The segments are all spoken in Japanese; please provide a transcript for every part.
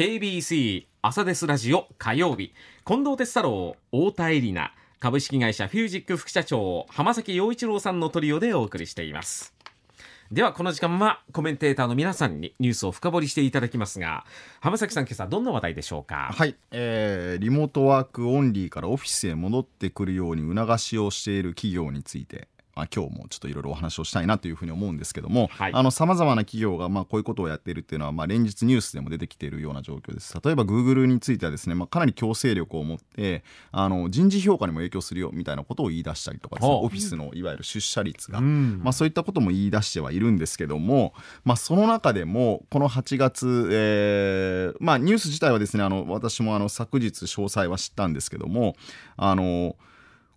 KBC 朝ですラジオ火曜日。近藤哲太郎太田恵里奈。株式会社フュージック副社長浜崎陽一郎さんのトリオでお送りしています。ではこの時間はコメンテーターの皆さんにニュースを深掘りしていただきますが浜崎さん今朝どんな話題でしょうか？はい、えーリモートワークオンリーからオフィスへ戻ってくるように促しをしている企業について、まあ、今日もちょっといろいろお話をしたいなというふうに思うんですけどもはい。さまざまな企業がまあこういうことをやっているっていうのはまあ連日ニュースでも出てきているような状況です。例えば Google についてはですね、まあ、かなり強制力を持ってあの人事評価にも影響するよみたいなことを言い出したりとかですねはあオフィスのいわゆる出社率が、うん。まあ、そういったことも言い出してはいるんですけども、まあ、その中でもこの8月、えーまあ、ニュース自体はですねあの私もあの昨日詳細は知ったんですけどもあの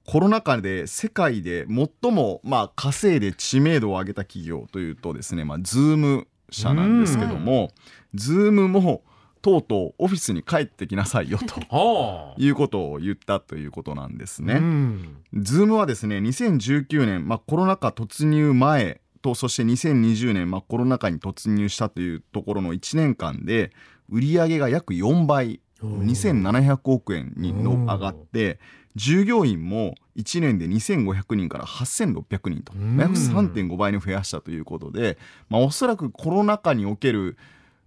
コロナ禍で世界で最も、まあ、稼いで知名度を上げた企業というとですね、まあ、 Zoom 社なんですけども、 Zoom もとうとうオフィスに帰ってきなさいよと はあ。いうことを言ったということなんですね。うん。ズームはですね2019年、まあ、コロナ禍突入前とそして2020年、まあ、コロナ禍に突入したというところの1年間で売上が約4倍2700億円にのうん上がって従業員も1年で2500人から8600人と。うん。約3.5倍に増やしたということで、まあ、おそらくコロナ禍における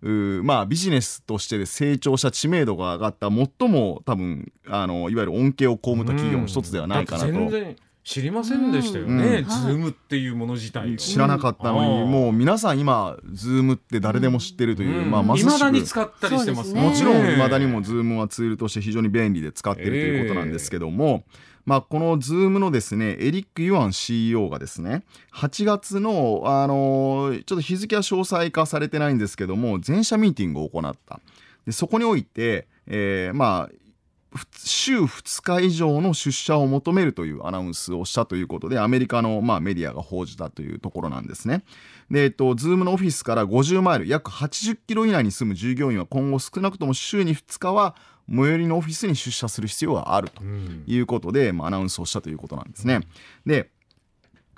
まあ、ビジネスとして成長した知名度が上がった最も多分あのいわゆる恩恵を被った企業の一つではないかなと、知りませんでしたよね、うん。 Zoom っていうもの自体を。知らなかったのに、うん。もう皆さん今 Zoom って誰でも知ってるという、うん。まあ、まさし未だによく使ったりしてますね。もちろん未だにも Zoom はツールとして非常に便利で使っているということなんですけども、まあ、この Zoom のですねエリック・ユアン CEO がですね8月の、あのーちょっと日付は詳細化されてないんですけども全社ミーティングを行った。でそこにおいて、えーまあふ週2日以上の出社を求めるというアナウンスをしたということでアメリカの、まあ、メディアが報じたというところなんですね。で、えっと、 Zoom のオフィスから50マイル約80キロ以内に住む従業員は今後少なくとも週に2日は最寄りのオフィスに出社する必要があるとうんいうことで、まあ、アナウンスをしたということなんですね。で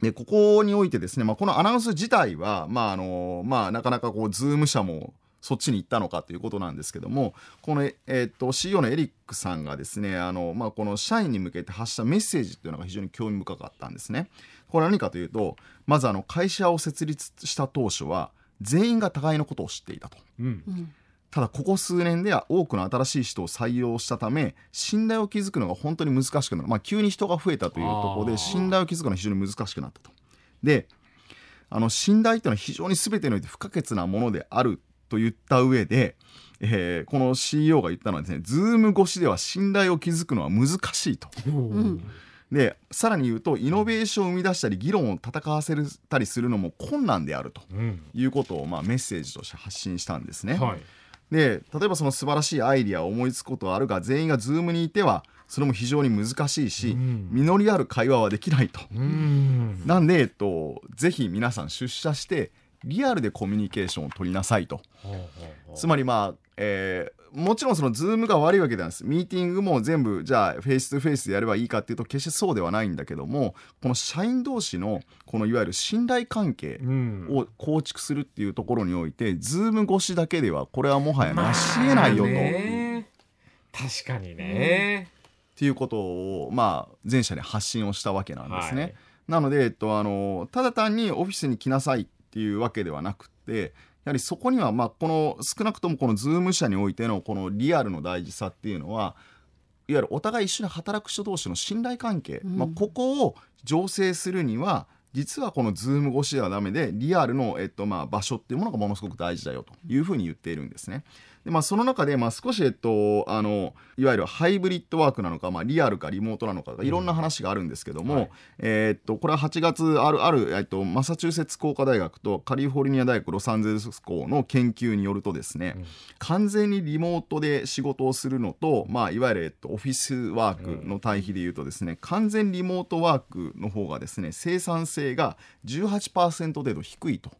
でここにおいてですね、まあ、このアナウンス自体は、まああのまあ、なかなかこうズーム社もそっちに行ったのかということなんですけどもこの、ええっと CEO のエリックさんがですねあの、まあ、この社員に向けて発したメッセージっていうのが非常に興味深かったんですね。これは何かというとまずあの会社を設立した当初は全員が互いのことを知っていたと。うんただここ数年では多くの新しい人を採用したため信頼を築くのが本当に難しくなる、まあ、急に人が増えたというところで信頼を築くのは非常に難しくなったと。であの信頼というのは非常に全てにおいて不可欠なものであると言った上で、えーこの CEO が言ったのはですね Zoom 越しでは信頼を築くのは難しいと。うんでさらに言うとイノベーションを生み出したり議論を戦わせたりするのも困難であるとうんいうことを、まあ、メッセージとして発信したんですね。はいで例えばその素晴らしいアイディアを思いつくことはあるが全員が Zoom にいてはそれも非常に難しいし、うん実りある会話はできないと。うんなんで、えっと、ぜひ皆さん出社してリアルでコミュニケーションを取りなさいと。つまりまあ、えーもちろんその Zoom が悪いわけなんです。ミーティングも全部じゃあフェイス2フェイスでやればいいかっていうと決してそうではないんだけどもこの社員同士のこのいわゆる信頼関係うんを構築するっていうところにおいて Zoom 越しだけではこれはもはや成し得ないよと。まあね確かにね、っていうことを、まあ、全社で発信をしたわけなんですね。はいなので、えっと、あのただ単にオフィスに来なさいっていうわけではなくてやはりそこには、まあ、この少なくともこの Zoom 社においてのこのリアルの大事さっていうのはいわゆるお互い一緒に働く人同士の信頼関係、うんまあ、ここを醸成するには実はこの Zoom 越しではダメでリアルの、えっとまあ、場所っていうものがものすごく大事だよというふうに言っているんですね。でまあ、その中で、まあ、少し、えっと、あのいわゆるハイブリッドワークなのか、まあ、リアルかリモートなのかいろんな話があるんですけども、はい。えーっとこれは8月あるある、えっと、マサチューセッツ工科大学とカリフォルニア大学ロサンゼルス校の研究によるとですね、うん。完全にリモートで仕事をするのと、まあ、いわゆる、えっと、オフィスワークの対比でいうとですね、完全リモートワークの方がですね生産性が18%程度低いと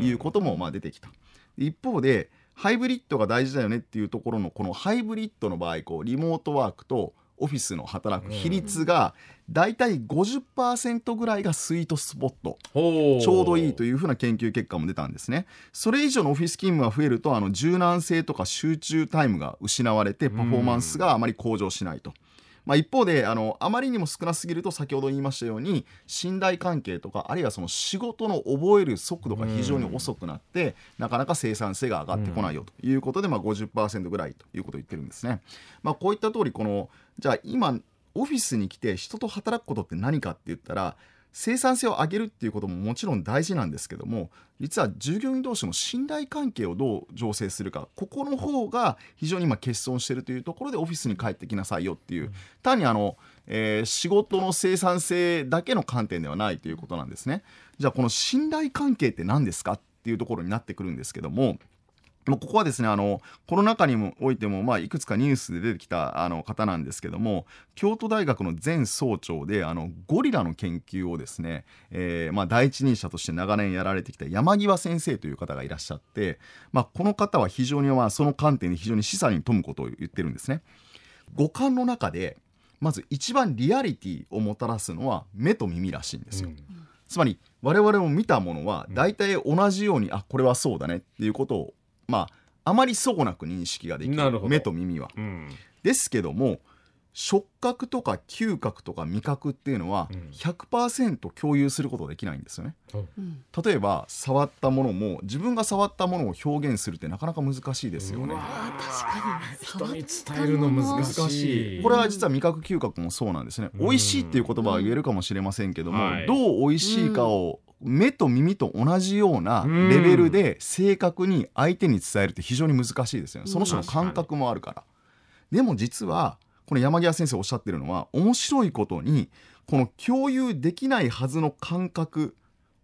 いうこともまあ出てきた。一方でハイブリッドが大事だよねっていうところのこのハイブリッドの場合こうリモートワークとオフィスの働く比率がだいたい50%ぐらいがスイートスポットほうちょうどいいというふうな研究結果も出たんですね。それ以上のオフィス勤務が増えるとあの柔軟性とか集中タイムが失われてパフォーマンスがあまり向上しないと。まあ、一方であのあまりにも少なすぎると先ほど言いましたように信頼関係とかあるいはその仕事の覚える速度が非常に遅くなってなかなか生産性が上がってこないよということで、まあ、50%ぐらいということを言ってるんですね。まあ、こういった通りこのじゃあ今オフィスに来て人と働くことって何かって言ったら生産性を上げるっていうことももちろん大事なんですけども実は従業員同士の信頼関係をどう醸成するかここの方が非常に今欠損してるというところでオフィスに帰ってきなさいよっていう単にあの、えー仕事の生産性だけの観点ではないということなんですね。じゃあこの信頼関係って何ですかっていうところになってくるんですけどもここはですねあのコロナ禍にもおいても、まあ、いくつかニュースで出てきたあの方なんですけども京都大学の前総長であのゴリラの研究をですね、えーまあ、第一人者として長年やられてきた山際先生という方がいらっしゃって、まあ、この方は非常に、まあ、その観点で非常に示唆に富むことを言ってるんですね。五感の中でまず一番リアリティをもたらすのは目と耳らしいんですよ。つまり我々も見たものは大体同じように、あこれはそうだねっていうことをまああまり相なく認識ができなるほど。る目と耳は。うん。ですけども触覚とか嗅覚とか味覚っていうのはうん。100%共有することできないんですよね。うん。例えば触ったものも自分が触ったものを表現するってなかなか難しいですよね。うわ。確かに。人に伝えるの難しい難しい。これは実は味覚嗅覚もそうなんですね、うん。美味しいっていう言葉は言えるかもしれませんけども、はい。どう美味しいかを目と耳と同じようなレベルで正確に相手に伝えるって非常に難しいですよね。その人の感覚もあるから。でも実はこの山際先生おっしゃってるのは面白いことにこの共有できないはずの感覚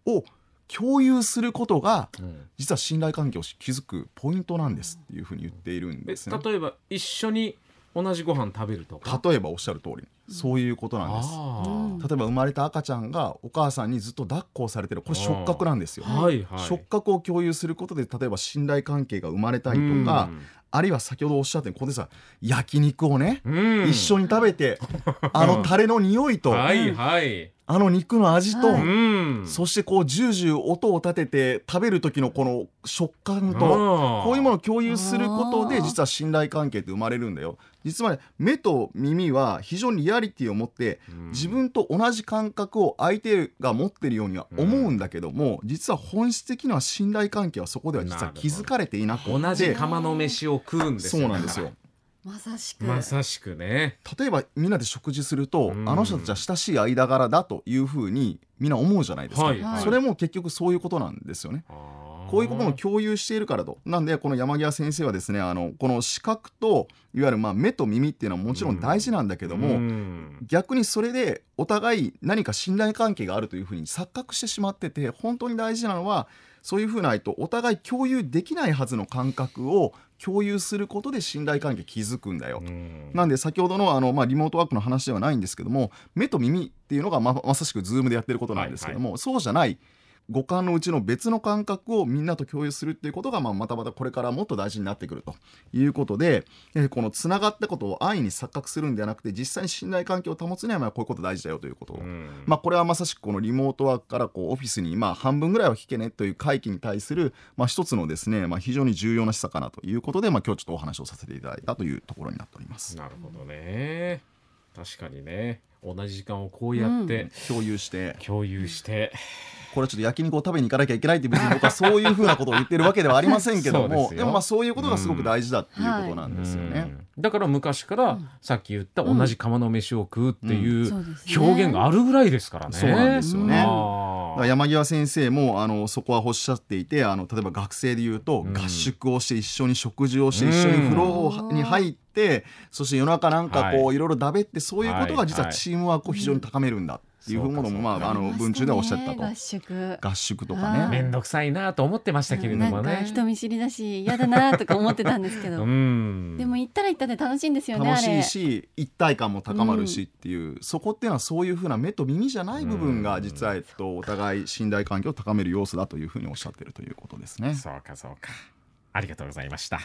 を共有することがうん。実は信頼関係を築くポイントなんですっていうふうに言っているんえですね。例えば一緒に同じご飯食べるとか？例えばおっしゃる通り。そういうことなんです。例えば生まれた赤ちゃんがお母さんにずっと抱っこをされてる。これ触覚なんですよあ、はいはい。触覚を共有することで例えば信頼関係が生まれたりとか、あるいは先ほどおっしゃったようにここでさ焼肉をね、うん。一緒に食べてあのタレの匂いと、はいはいあの肉の味と、はうん。そしてこうジュージュー音を立てて食べる時のこの食感とこういうものを共有することで実は信頼関係って生まれるんだよ。実はね目と耳は非常にリアリティを持っての自分と同じ感覚を相手が持ってるようには思うんだけども、実は本質的には信頼関係はそこでは実は築かれていなくて。同じ釜の飯を食うんですそうなんですよまさしく。まさしくね。例えばみんなで食事すると、うん。あの人たちは親しい間柄だというふうにみんな思うじゃないですか、はいはい。それも結局そういうことなんですよね。こういうことも共有しているからとなんでこの山際先生はですねあのこの視覚といわゆるまあ目と耳っていうのはもちろん大事なんだけども、うん。逆にそれでお互い何か信頼関係があるというふうに錯覚してしまってて本当に大事なのはそういうふうないとお互い共有できないはずの感覚を共有することで信頼関係築くんだよと。うんなんで先ほどのあの、まあ、リモートワークの話ではないんですけども目と耳っていうのがままさしく Zoom でやってることなんですけども、そうじゃない五感のうちの別の感覚をみんなと共有するっていうことが、まあ、またまたこれからもっと大事になってくるということで、えーこのつながったことを安易に錯覚するんではなくて実際に信頼関係を保つにはまあこういうこと大事だよということを、うん。まあ、これはまさしくこのリモートワークからこうオフィスにまあ半分ぐらいは引けねという会期に対するまあ一つのですね、まあ、非常に重要な施策かなということで、まあ、今日ちょっとお話をさせていただいたというところになっております。なるほどね。確かにね。同じ時間をこうやって共有して。共有して、これはちょっと焼肉を食べに行かなきゃいけないって別に僕はそういうふうなことを言ってるわけではありませんけども でもまあそういうことがすごく大事だっていうことなんですよね。うん。だから昔からさっき言った同じ釜の飯を食うっていう表現があるぐらいですからね。そうなんですよね。山際先生もあのそこはおっしゃっていてあの例えば学生で言うと、うん。合宿をして一緒に食事をして一緒に風呂に入って、そして夜中なんかこう、、はい。ろいろだべってそういうことが実はチームワークを非常に高めるんだ。っていうものも、まあ、あの文中ではおっしゃってたと合宿合宿とかはいね。めんどくさいなと思ってましたけれどなんかもね。人見知りだし嫌だなとか思ってたんですけど、うんでも行ったら行ったで楽しいんですよね楽しいし一体感も高まるしっていう、そこっていうのはそういうふうな目と耳じゃない部分が実は、えっと、お互い信頼関係を高める要素だというふうにおっしゃってるということですね。そうかそうか。ありがとうございました。